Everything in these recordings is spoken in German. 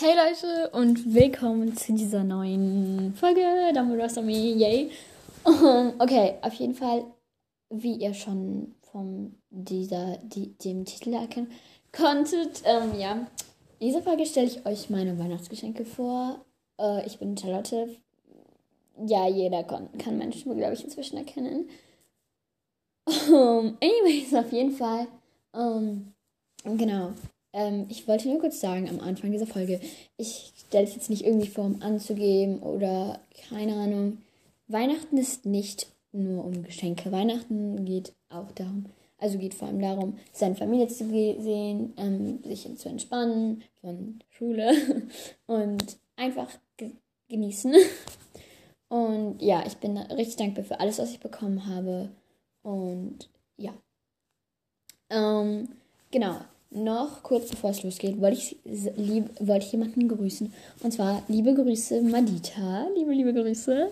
Hey Leute und willkommen zu dieser neuen Folge Dumbledore Me, yay. okay, auf jeden Fall, wie ihr schon von dieser, die, dem Titel erkennen konntet, ähm, ja, in dieser Folge stelle ich euch meine Weihnachtsgeschenke vor. Äh, ich bin Charlotte. Ja, jeder kann, kann meine Stimme, glaube ich, inzwischen erkennen. Um, anyways, auf jeden Fall, um, genau, ähm, ich wollte nur kurz sagen am Anfang dieser Folge, ich stelle es jetzt nicht irgendwie vor, um anzugeben oder keine Ahnung. Weihnachten ist nicht nur um Geschenke. Weihnachten geht auch darum, also geht vor allem darum, seine Familie zu sehen, ähm, sich zu entspannen von Schule und einfach ge genießen. Und ja, ich bin richtig dankbar für alles, was ich bekommen habe. Und ja. Ähm, genau noch kurz bevor es losgeht, wollte ich, lieb, wollte ich jemanden grüßen. Und zwar liebe Grüße Madita. Liebe, liebe Grüße.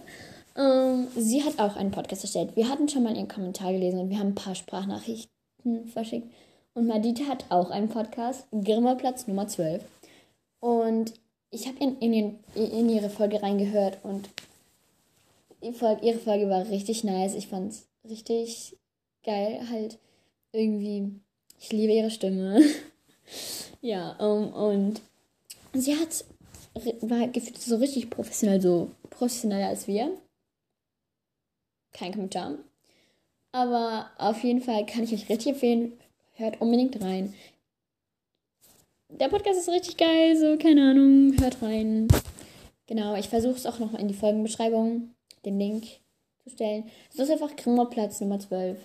Ähm, sie hat auch einen Podcast erstellt. Wir hatten schon mal ihren Kommentar gelesen und wir haben ein paar Sprachnachrichten verschickt. Und Madita hat auch einen Podcast, Grimmerplatz Nummer 12. Und ich habe in, in, in, ihre Folge reingehört und ihre Folge war richtig nice. Ich fand es richtig geil, halt irgendwie ich liebe ihre Stimme. ja, um, und sie hat war gefühlt so richtig professionell, so professioneller als wir. Kein Kommentar. Aber auf jeden Fall kann ich euch richtig empfehlen, hört unbedingt rein. Der Podcast ist richtig geil, so keine Ahnung, hört rein. Genau, ich versuche es auch nochmal in die Folgenbeschreibung, den Link zu stellen. Es ist einfach Grimmerplatz Nummer 12.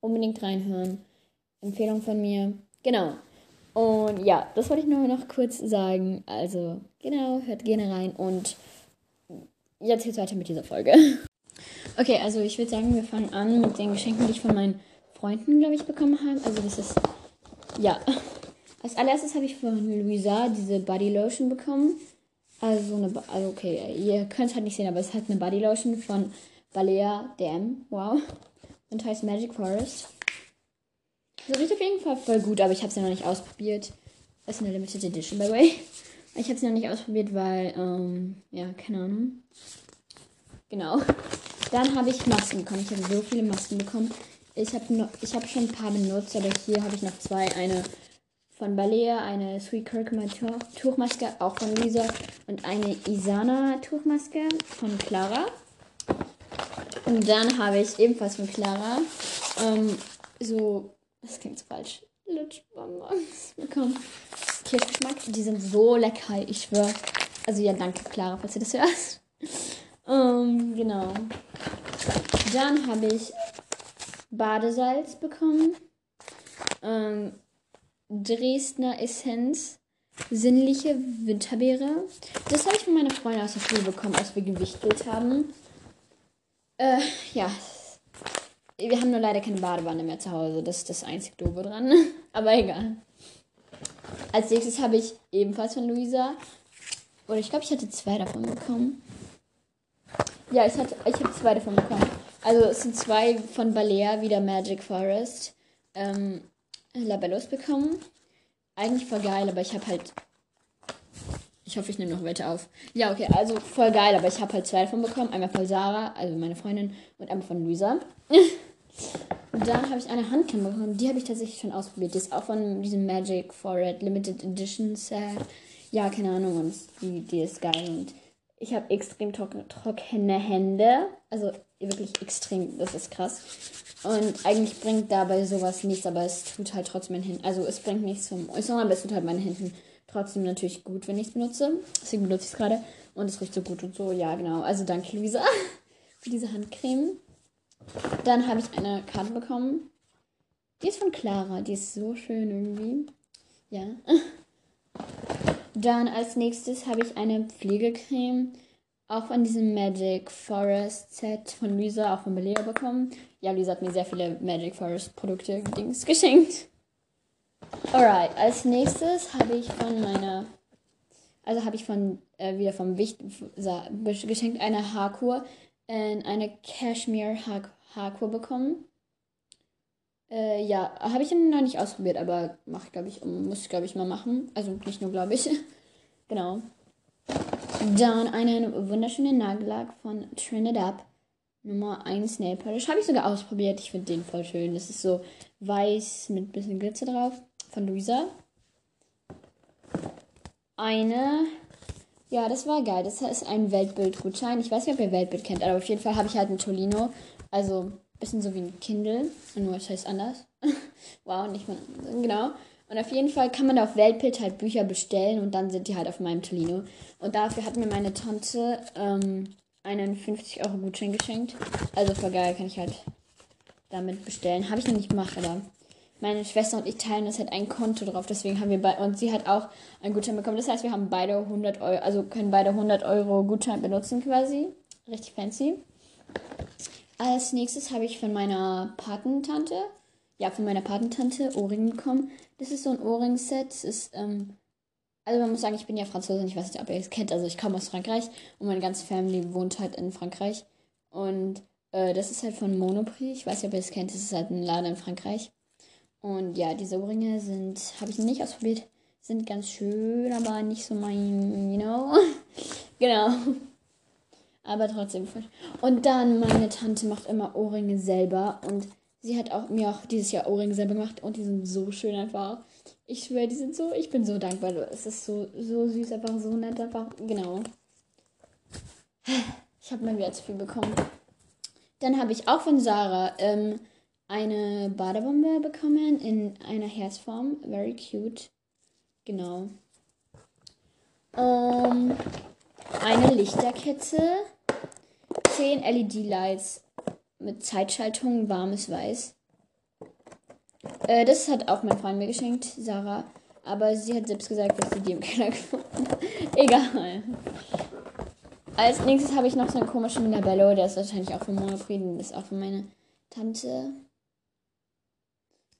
Unbedingt reinhören. Empfehlung von mir. Genau. Und ja, das wollte ich nur noch kurz sagen. Also, genau, hört gerne rein und jetzt geht's weiter mit dieser Folge. Okay, also ich würde sagen, wir fangen an mit den Geschenken, die ich von meinen Freunden, glaube ich, bekommen habe. Also das ist, ja. Als allererstes habe ich von Luisa diese Body Lotion bekommen. Also eine, also okay, ihr könnt es halt nicht sehen, aber es hat eine Body Lotion von Balea Dam. Wow. Und heißt Magic Forest. Das riecht auf jeden Fall voll gut, aber ich habe sie noch nicht ausprobiert. Das ist eine Limited Edition, by the way. Ich habe sie noch nicht ausprobiert, weil, ähm, ja, keine Ahnung. Genau. Dann habe ich Masken bekommen. Ich habe so viele Masken bekommen. Ich habe hab schon ein paar benutzt, aber hier habe ich noch zwei. Eine von Balea, eine Sweet Kirkman Tuchmaske, auch von Lisa. Und eine Isana Tuchmaske von Clara. Und dann habe ich ebenfalls von Clara ähm, so das klingt falsch. Lutschbonbons bekommen. Kirschgeschmack. Die sind so lecker, ich schwöre. Also ja, danke Clara, falls ihr das hörst. Um, genau. Dann habe ich Badesalz bekommen. Ähm, Dresdner Essenz. Sinnliche Winterbeere. Das habe ich von meiner Freundin aus der Schule bekommen, als wir gewichtelt haben. Äh, ja, wir haben nur leider keine Badewanne mehr zu Hause. Das ist das einzige Doofe dran. Aber egal. Als nächstes habe ich ebenfalls von Luisa. Oder ich glaube, ich hatte zwei davon bekommen. Ja, ich, ich habe zwei davon bekommen. Also es sind zwei von Balea, wieder Magic Forest. Ähm, Labellos bekommen. Eigentlich voll geil, aber ich habe halt. Ich hoffe, ich nehme noch welche auf. Ja, okay, also voll geil, aber ich habe halt zwei davon bekommen. Einmal von Sarah, also meine Freundin, und einmal von Luisa. Und dann habe ich eine Handcam bekommen. Die habe ich tatsächlich schon ausprobiert. Die ist auch von diesem Magic Forest Limited Edition Set. Ja, keine Ahnung. Und die, die ist geil. Und ich habe extrem trockene Hände. Also wirklich extrem. Das ist krass. Und eigentlich bringt dabei sowas nichts, aber es tut halt trotzdem meinen Händen. Also es bringt nichts zum Äußeren, aber es tut halt meinen Händen trotzdem natürlich gut, wenn ich es benutze. Deswegen benutze ich es gerade. Und es riecht so gut und so. Ja, genau. Also danke, Luisa, für diese Handcreme. Dann habe ich eine Karte bekommen. Die ist von Clara. Die ist so schön irgendwie. Ja. Dann als nächstes habe ich eine Pflegecreme. Auch von diesem Magic Forest Set von Lisa, auch von Belea bekommen. Ja, Lisa hat mir sehr viele Magic Forest Produkte Dings geschenkt. Alright, als nächstes habe ich von meiner, also habe ich von, äh, wieder vom Wicht geschenkt eine Haarkur in eine Cashmere Haarkur bekommen. Äh, ja, habe ich noch nicht ausprobiert, aber mach, glaube ich, muss ich, glaube ich, mal machen. Also nicht nur, glaube ich. Genau. Dann einen wunderschönen Nagellack von Trinidad. Nummer 1 Nail Polish. Habe ich sogar ausprobiert. Ich finde den voll schön. Das ist so weiß mit ein bisschen Glitzer drauf. Von Luisa. Eine. Ja, das war geil. Das ist ein Weltbild-Gutschein. Ich weiß nicht, ob ihr Weltbild kennt, aber auf jeden Fall habe ich halt ein Tolino. Also bisschen so wie ein Kindle. Nur es heißt anders. wow, nicht mal. Genau. Und auf jeden Fall kann man da auf Weltbild halt Bücher bestellen und dann sind die halt auf meinem Tolino. Und dafür hat mir meine Tante ähm, einen 50 Euro Gutschein geschenkt. Also voll geil, kann ich halt damit bestellen. Habe ich noch nicht gemacht, aber meine Schwester und ich teilen das halt ein Konto drauf. Deswegen haben wir bei und sie hat auch einen Gutschein bekommen. Das heißt, wir haben beide 100 Euro, also können beide 100 Euro Gutschein benutzen quasi. Richtig fancy. Als nächstes habe ich von meiner Patentante, ja, von meiner Patentante Ohrringe bekommen. Das ist so ein Ohrring-Set. Ist, ähm, also man muss sagen, ich bin ja Französin, ich weiß nicht, ob ihr es kennt. Also ich komme aus Frankreich und meine ganze Family wohnt halt in Frankreich. Und äh, das ist halt von Monoprix. Ich weiß nicht, ob ihr es kennt. Das ist halt ein Laden in Frankreich. Und ja, diese Ohrringe sind, habe ich nicht ausprobiert, sind ganz schön, aber nicht so mein, you know. genau. Aber trotzdem. Und dann, meine Tante macht immer Ohrringe selber und sie hat auch mir auch dieses Jahr Ohrringe selber gemacht und die sind so schön einfach. Ich schwöre, die sind so, ich bin so dankbar. Es ist so, so süß, einfach so nett, einfach, genau. Ich habe mal wieder zu viel bekommen. Dann habe ich auch von Sarah ähm, eine Badebombe bekommen in einer Herzform. Very cute. Genau. Ähm, eine Lichterkette. 10 LED-Lights mit Zeitschaltung, warmes Weiß. Äh, das hat auch mein Freund mir geschenkt, Sarah. Aber sie hat selbst gesagt, dass sie die im Keller gefunden hat. Egal. Als nächstes habe ich noch so einen komischen Labello. Der ist wahrscheinlich auch von Monoprix. Das ist auch von meiner Tante.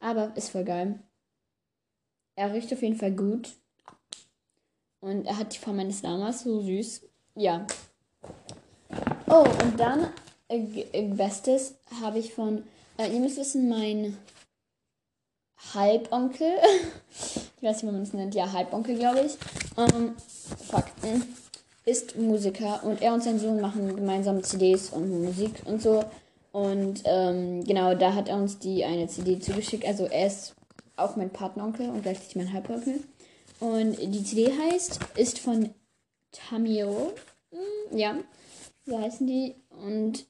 Aber ist voll geil. Er riecht auf jeden Fall gut. Und er hat die Form meines Lamas. So süß. Ja. Oh, und dann äh, Bestes habe ich von. Äh, ihr müsst wissen, mein Halbonkel. ich weiß nicht, wie man es nennt. Ja, Halbonkel, glaube ich. Ähm, Fakten. Ist Musiker und er und sein Sohn machen gemeinsam CDs und Musik und so. Und ähm, genau, da hat er uns die eine CD zugeschickt. Also er ist auch mein Partneronkel und gleichzeitig mein Halbonkel. Und die CD heißt, ist von Tamio. Hm, ja, so heißen die. Und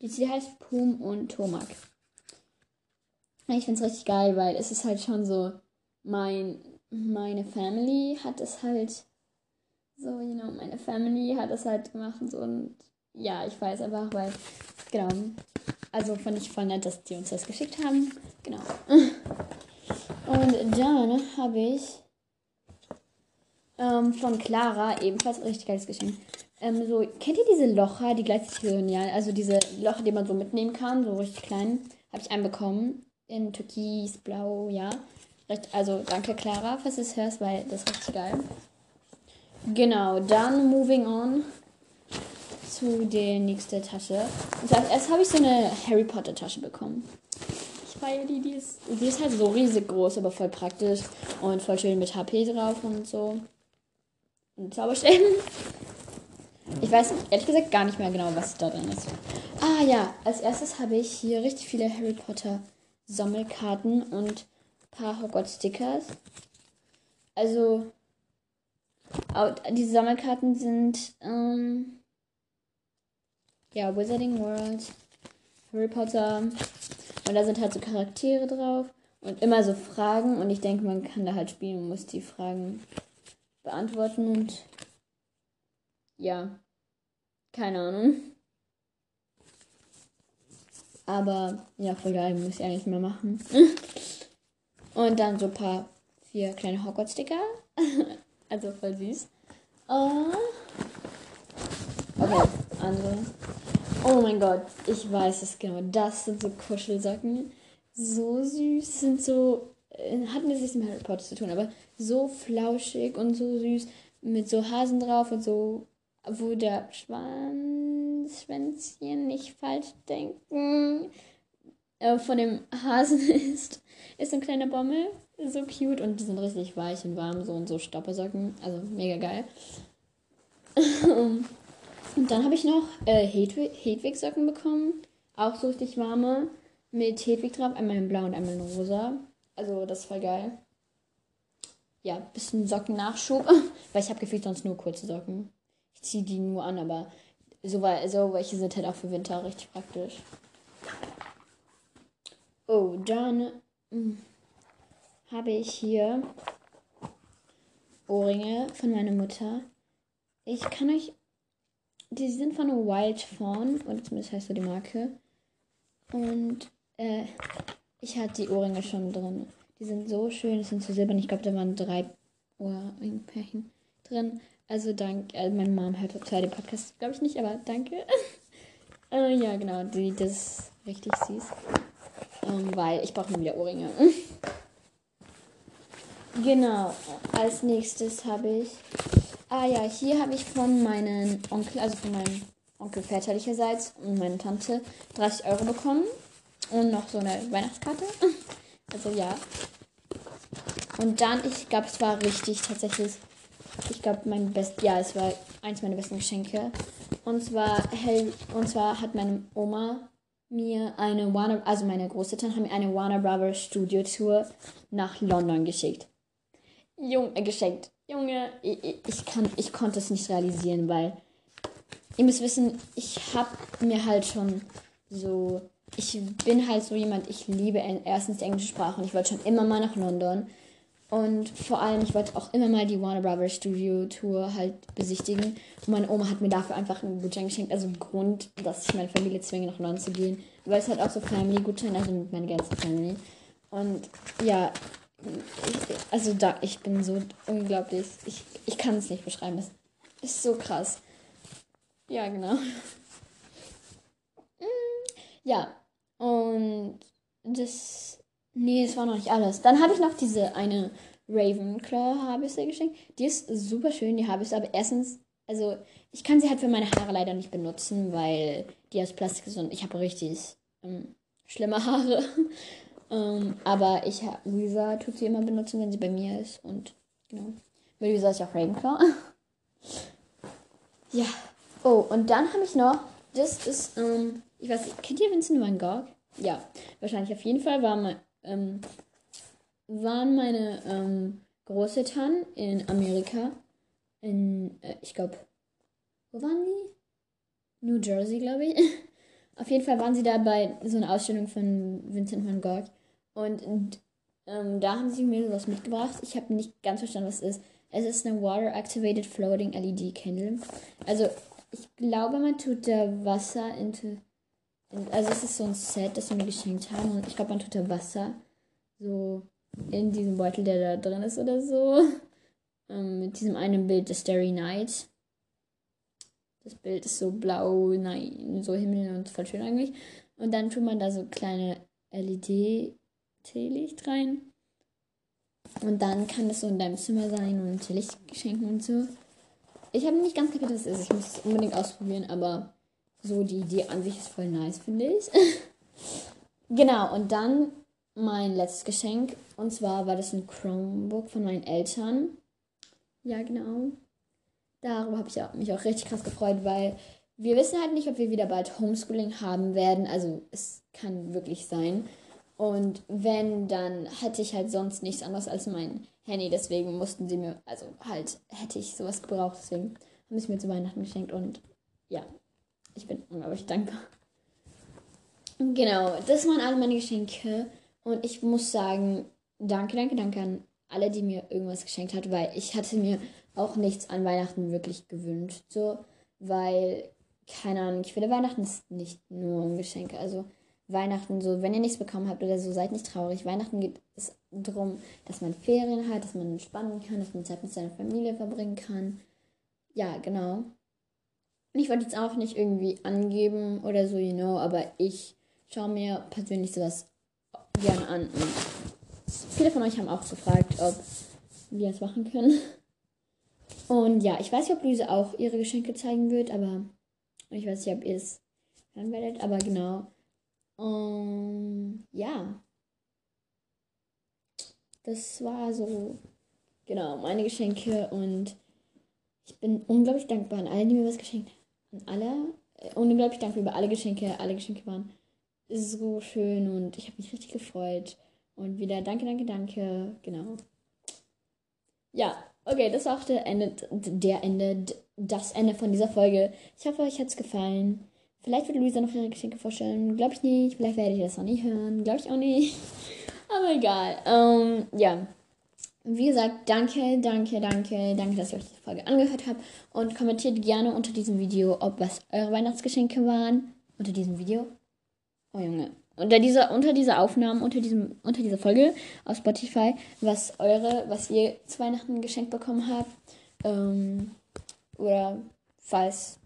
die CD heißt Pum und Tomak. Ich finde es richtig geil, weil es ist halt schon so, mein, meine Family hat es halt so, you know, meine Family hat es halt gemacht und so und ja, ich weiß einfach, weil, genau. Also fand ich voll nett, dass die uns das geschickt haben. Genau. Und dann habe ich ähm, von Clara ebenfalls ein richtig geiles Geschenk. Ähm, so, kennt ihr diese Locher, die gleichzeitig genial, also diese Locher, die man so mitnehmen kann, so richtig klein, habe ich einen bekommen in Türkis, Blau, ja. Also danke Clara, falls du es hörst, weil das ist richtig geil. Genau, dann moving on zu der nächsten Tasche. Und als erstes habe ich so eine Harry Potter Tasche bekommen. Ich feiere die, die ist, die ist halt so riesig groß, aber voll praktisch und voll schön mit HP drauf und so. Und Zauberstäben. Ich weiß ehrlich gesagt gar nicht mehr genau, was da drin ist. Ah ja, als erstes habe ich hier richtig viele Harry Potter Sammelkarten und ein paar Hogwarts-Stickers. Also, diese Sammelkarten sind, ähm, ja, Wizarding World, Harry Potter. Und da sind halt so Charaktere drauf und immer so Fragen. Und ich denke, man kann da halt spielen und muss die Fragen beantworten. Und ja, keine Ahnung. Aber ja, voll geil, muss ich eigentlich mal machen. Und dann so ein paar vier kleine Hogwarts-Sticker. also voll süß. Uh, okay, andere. Oh mein Gott, ich weiß es genau. Das sind so Kuschelsocken. So süß, sind so. Äh, hat nichts mit Harry Potter zu tun, aber so flauschig und so süß. Mit so Hasen drauf und so. Wo der Schwanz Schwänzchen nicht falsch denken. äh, von dem Hasen ist, ist so ein kleiner Bommel. So cute und die sind richtig weich und warm, so und so Stoppersocken. Also mega geil. und dann habe ich noch äh, Hedwig-Socken bekommen. Auch so richtig warme. Mit Hedwig drauf. Einmal in blau und einmal in rosa. Also das voll geil. Ja, bisschen Socken-Nachschub. Weil ich habe gefühlt sonst nur kurze Socken. Ziehe die nur an, aber so, so welche sind halt auch für Winter richtig praktisch. Oh, dann hm, habe ich hier Ohrringe von meiner Mutter. Ich kann euch. Die sind von Wild Fawn, oder zumindest heißt so die Marke. Und äh, ich hatte die Ohrringe schon drin. Die sind so schön, die sind so silbern. Ich glaube, da waren drei Ohrringpärchen drin. Also danke. Äh, meine Mom hört zwar den Podcast, glaube ich nicht, aber danke. äh, ja, genau, die, das richtig süß. Ähm, weil ich brauche wieder Ohrringe. genau. Als nächstes habe ich. Ah ja, hier habe ich von meinem Onkel, also von meinem Onkel väterlicherseits und meiner Tante 30 Euro bekommen. Und noch so eine Weihnachtskarte. Also ja. Und dann, ich glaube, es war richtig tatsächlich. Ich glaube, mein best, ja, es war eins meiner besten Geschenke. Und zwar, hell, und zwar hat meine Oma mir eine Warner, also meine Großeltern haben mir eine Warner Brothers Studio Tour nach London geschickt. Junge, äh, geschenkt. Junge, ich, ich, kann, ich konnte es nicht realisieren, weil ihr müsst wissen, ich habe mir halt schon so, ich bin halt so jemand, ich liebe erstens die englische Sprache und ich wollte schon immer mal nach London. Und vor allem, ich wollte auch immer mal die Warner Brothers Studio Tour halt besichtigen. Und meine Oma hat mir dafür einfach einen Gutschein geschenkt. Also ein Grund, dass ich meine Familie zwinge, nach London zu gehen. Weil es halt auch so Family-Gutschein, also mit meiner ganzen Family. Und ja, ich, also da, ich bin so unglaublich. Ich, ich kann es nicht beschreiben. Das ist so krass. Ja, genau. Ja, und das Nee, es war noch nicht alles. Dann habe ich noch diese eine Ravenclaw-Haarbürste geschenkt. Die ist super schön, die Haarbürste, aber erstens, also ich kann sie halt für meine Haare leider nicht benutzen, weil die aus Plastik ist und ich habe richtig ähm, schlimme Haare. ähm, aber ich Luisa tut sie immer benutzen, wenn sie bei mir ist und genau. Weil Luisa ist ja auch Ravenclaw. ja. Oh, und dann habe ich noch, das ist, ähm, ich weiß nicht, kennt ihr Vincent Van Gogh? Ja, wahrscheinlich auf jeden Fall war mein, ähm, waren meine ähm, Großeltern in Amerika. In, äh, ich glaube, wo waren die? New Jersey, glaube ich. Auf jeden Fall waren sie da bei so einer Ausstellung von Vincent van Gogh. Und, ähm, da haben sie mir sowas mitgebracht. Ich habe nicht ganz verstanden, was es ist. Es ist eine Water Activated Floating LED Candle. Also, ich glaube, man tut da Wasser into also es ist so ein Set, das sie mir geschenkt haben. Und ich glaube, man tut da Wasser so in diesem Beutel, der da drin ist oder so. Ähm, mit diesem einen Bild, The Starry Night. Das Bild ist so blau, nein, so Himmel und voll schön eigentlich. Und dann tut man da so kleine LED-Teelicht rein. Und dann kann das so in deinem Zimmer sein und Licht schenken und so. Ich habe nicht ganz kapiert, was es ist. Ich muss es unbedingt ausprobieren, aber so, die Idee an sich ist voll nice, finde ich. genau, und dann mein letztes Geschenk. Und zwar war das ein Chromebook von meinen Eltern. Ja, genau. Darüber habe ich mich auch richtig krass gefreut, weil wir wissen halt nicht, ob wir wieder bald Homeschooling haben werden. Also es kann wirklich sein. Und wenn, dann hätte ich halt sonst nichts anderes als mein Handy. Deswegen mussten sie mir, also halt hätte ich sowas gebraucht. Deswegen haben sie mir zu Weihnachten geschenkt. Und ja, ich bin unglaublich dankbar. Genau, das waren alle meine Geschenke. Und ich muss sagen, danke, danke, danke an alle, die mir irgendwas geschenkt hat, weil ich hatte mir auch nichts an Weihnachten wirklich gewünscht. So, weil, keine Ahnung, ich finde, Weihnachten ist nicht nur um Geschenke. Also, Weihnachten, so, wenn ihr nichts bekommen habt oder so, seid nicht traurig. Weihnachten geht es darum, dass man Ferien hat, dass man entspannen kann, dass man Zeit mit seiner Familie verbringen kann. Ja, genau. Ich wollte jetzt auch nicht irgendwie angeben oder so, you know, aber ich schaue mir persönlich sowas gerne an. Und viele von euch haben auch gefragt, ob wir es machen können. Und ja, ich weiß nicht, ob Luise auch ihre Geschenke zeigen wird, aber ich weiß nicht, ob ihr es hören werdet, aber genau. Um, ja. Das war so, genau, meine Geschenke und ich bin unglaublich dankbar an alle, die mir was geschenkt haben. Alle. Äh, unglaublich dankbar über alle Geschenke. Alle Geschenke waren so schön und ich habe mich richtig gefreut. Und wieder danke, danke, danke. Genau. Ja, okay, das war auch der Ende, der Ende, das Ende von dieser Folge. Ich hoffe, euch hat es gefallen. Vielleicht wird Luisa noch ihre Geschenke vorstellen. Glaube ich nicht. Vielleicht werde ich das noch nie hören. Glaube ich auch nicht. Aber egal. Ähm, ja. Wie gesagt, danke, danke, danke, danke, dass ihr euch die Folge angehört habt. Und kommentiert gerne unter diesem Video, ob was eure Weihnachtsgeschenke waren. Unter diesem Video. Oh Junge. Unter dieser, unter dieser Aufnahme, unter, diesem, unter dieser Folge auf Spotify, was eure, was ihr zu Weihnachten geschenkt bekommen habt. Ähm, oder falls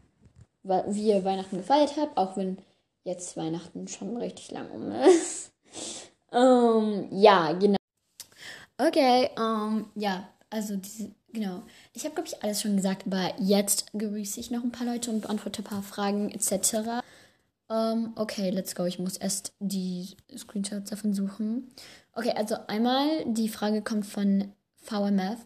wie ihr Weihnachten gefeiert habt, auch wenn jetzt Weihnachten schon richtig lang um ist. ähm, ja, genau. Okay, ähm, ja, also diese, genau. Ich habe, glaube ich, alles schon gesagt, aber jetzt grüße ich noch ein paar Leute und beantworte ein paar Fragen etc. Ähm, okay, let's go. Ich muss erst die Screenshots davon suchen. Okay, also einmal die Frage kommt von VMF.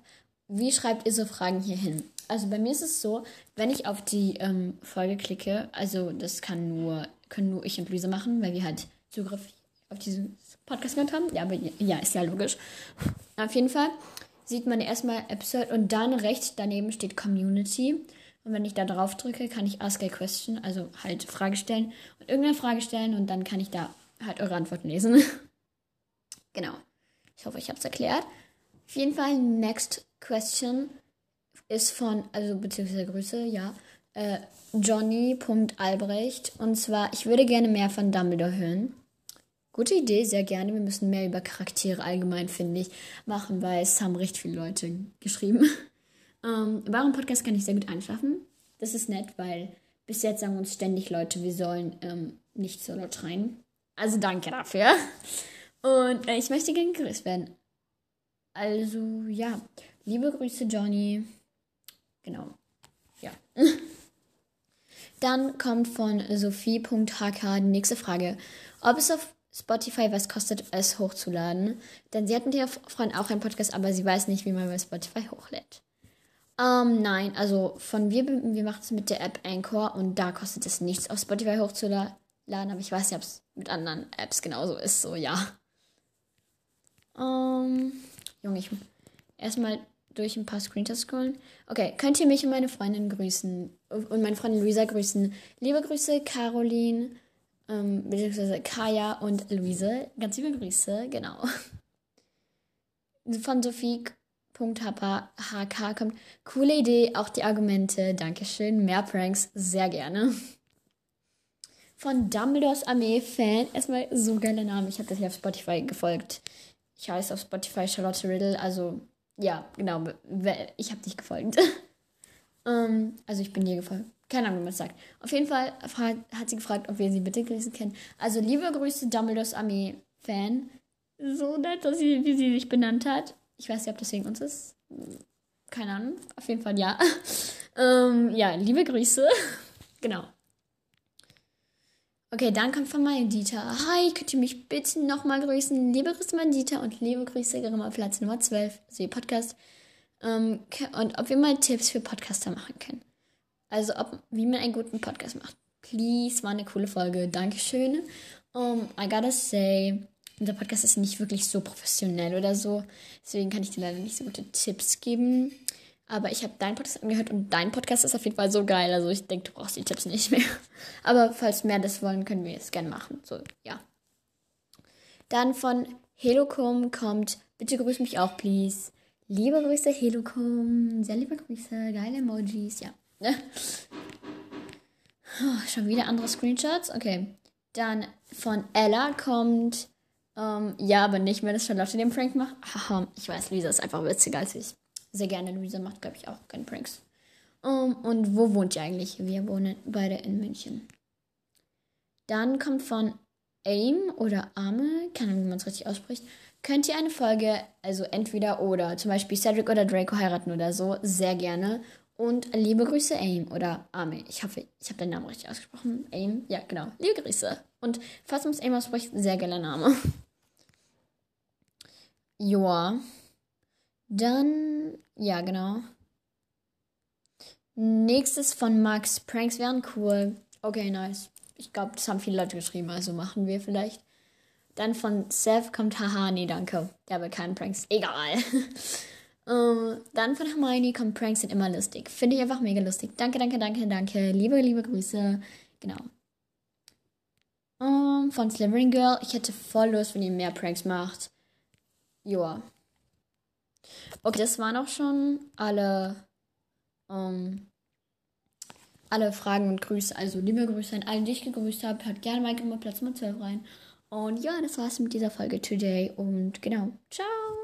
Wie schreibt ihr so Fragen hier hin? Also bei mir ist es so, wenn ich auf die ähm, Folge klicke, also das kann nur, können nur ich und Luisa machen, weil wir halt Zugriff auf diesen Podcast gehört haben. Ja, aber ja, ist ja logisch. Auf jeden Fall sieht man erstmal Episode und dann rechts daneben steht Community. Und wenn ich da drauf drücke, kann ich Ask a Question, also halt Frage stellen und irgendeine Frage stellen und dann kann ich da halt eure Antworten lesen. genau. Ich hoffe, ich habe es erklärt. Auf jeden Fall, next question ist von, also beziehungsweise Grüße, ja, äh, Johnny.albrecht. Und zwar, ich würde gerne mehr von Dumbledore hören. Gute Idee, sehr gerne. Wir müssen mehr über Charaktere allgemein, finde ich, machen, weil es haben recht viele Leute geschrieben. ähm, warum Podcast kann ich sehr gut einschlafen. Das ist nett, weil bis jetzt sagen uns ständig Leute, wir sollen ähm, nicht so laut schreien. Also danke dafür. Und äh, ich möchte gerne gegrüßt werden. Also ja, liebe Grüße, Johnny. Genau. Ja. Dann kommt von Sophie.hk die nächste Frage. Ob es auf Spotify was kostet, es hochzuladen? Denn sie hat mit ihrer Freundin auch einen Podcast, aber sie weiß nicht, wie man bei Spotify hochlädt. Ähm, nein, also von wir, wir machen es mit der App Anchor und da kostet es nichts, auf Spotify hochzuladen, aber ich weiß nicht, ob es mit anderen Apps genauso ist, so ja. Ähm, Junge, ich erstmal durch ein paar Screenshots scrollen. Okay, könnt ihr mich und meine Freundin grüßen und meine Freundin Luisa grüßen. Liebe Grüße, Caroline, ähm, beziehungsweise Kaya und Luise. Ganz liebe Grüße, genau. Von Sophie.hk kommt coole Idee, auch die Argumente. Dankeschön. Mehr Pranks, sehr gerne. Von Dumbledores Armee-Fan. Erstmal so geiler Name. Ich habe das hier auf Spotify gefolgt. Ich heiße auf Spotify Charlotte Riddle, also ja, genau. Ich habe dich gefolgt. ähm, also ich bin dir gefolgt. Keine Ahnung, was sagt. Auf jeden Fall hat sie gefragt, ob wir sie bitte grüßen können. Also liebe Grüße, Dumbledores Armee-Fan. So nett, dass sie, wie sie sich benannt hat. Ich weiß nicht, ob das wegen uns ist. Keine Ahnung. Auf jeden Fall ja. ähm, ja, liebe Grüße. genau. Okay, dann kommt von Dieter. Hi, könnt ihr mich bitte nochmal grüßen? Liebe Grüße, mein Dieter und liebe Grüße, Grimma Platz Nummer 12, also ihr Podcast. Ähm, und ob wir mal Tipps für Podcaster machen können. Also, ob, wie man einen guten Podcast macht. Please, war eine coole Folge. Dankeschön. Um, I gotta say, unser Podcast ist nicht wirklich so professionell oder so. Deswegen kann ich dir leider nicht so gute Tipps geben. Aber ich habe deinen Podcast angehört und dein Podcast ist auf jeden Fall so geil. Also ich denke, du brauchst die Tipps nicht mehr. Aber falls mehr das wollen, können wir es gerne machen. So, ja. Dann von Helocom kommt, bitte grüß mich auch, please. Liebe Grüße, Helocom. Sehr liebe Grüße. Geile Emojis, ja. Oh, schon wieder andere Screenshots. Okay. Dann von Ella kommt, ähm, ja, aber nicht mehr, dass Charlotte den Prank macht. Haha, ich weiß, Lisa ist einfach witziger als ich sehr gerne. Luisa macht, glaube ich, auch keine Pranks. Um, und wo wohnt ihr eigentlich? Wir wohnen beide in München. Dann kommt von AIM oder Arme, keine Ahnung, wie man es richtig ausspricht. Könnt ihr eine Folge, also entweder oder, zum Beispiel Cedric oder Draco heiraten oder so, sehr gerne. Und liebe Grüße, AIM oder Arme. Ich hoffe, ich habe deinen Namen richtig ausgesprochen. AIM, ja, genau. Liebe Grüße. Und falls man es einmal spricht, sehr geiler Name. Joa. Dann, ja, genau. Nächstes von Max. Pranks wären cool. Okay, nice. Ich glaube, das haben viele Leute geschrieben, also machen wir vielleicht. Dann von Seth kommt Haha, nee, danke. Der will keinen Pranks. Egal. um, ähm, dann von Hermione kommt Pranks sind immer lustig. Finde ich einfach mega lustig. Danke, danke, danke, danke. Liebe, liebe Grüße. Genau. Um, ähm, von Slytherin Girl. Ich hätte voll Lust, wenn ihr mehr Pranks macht. Joa. Okay, das waren auch schon alle, um, alle Fragen und Grüße. Also liebe Grüße an alle, die ich gegrüßt habe. Hört gerne mal Platz Nummer 12 rein. Und ja, das war's mit dieser Folge today. Und genau, ciao.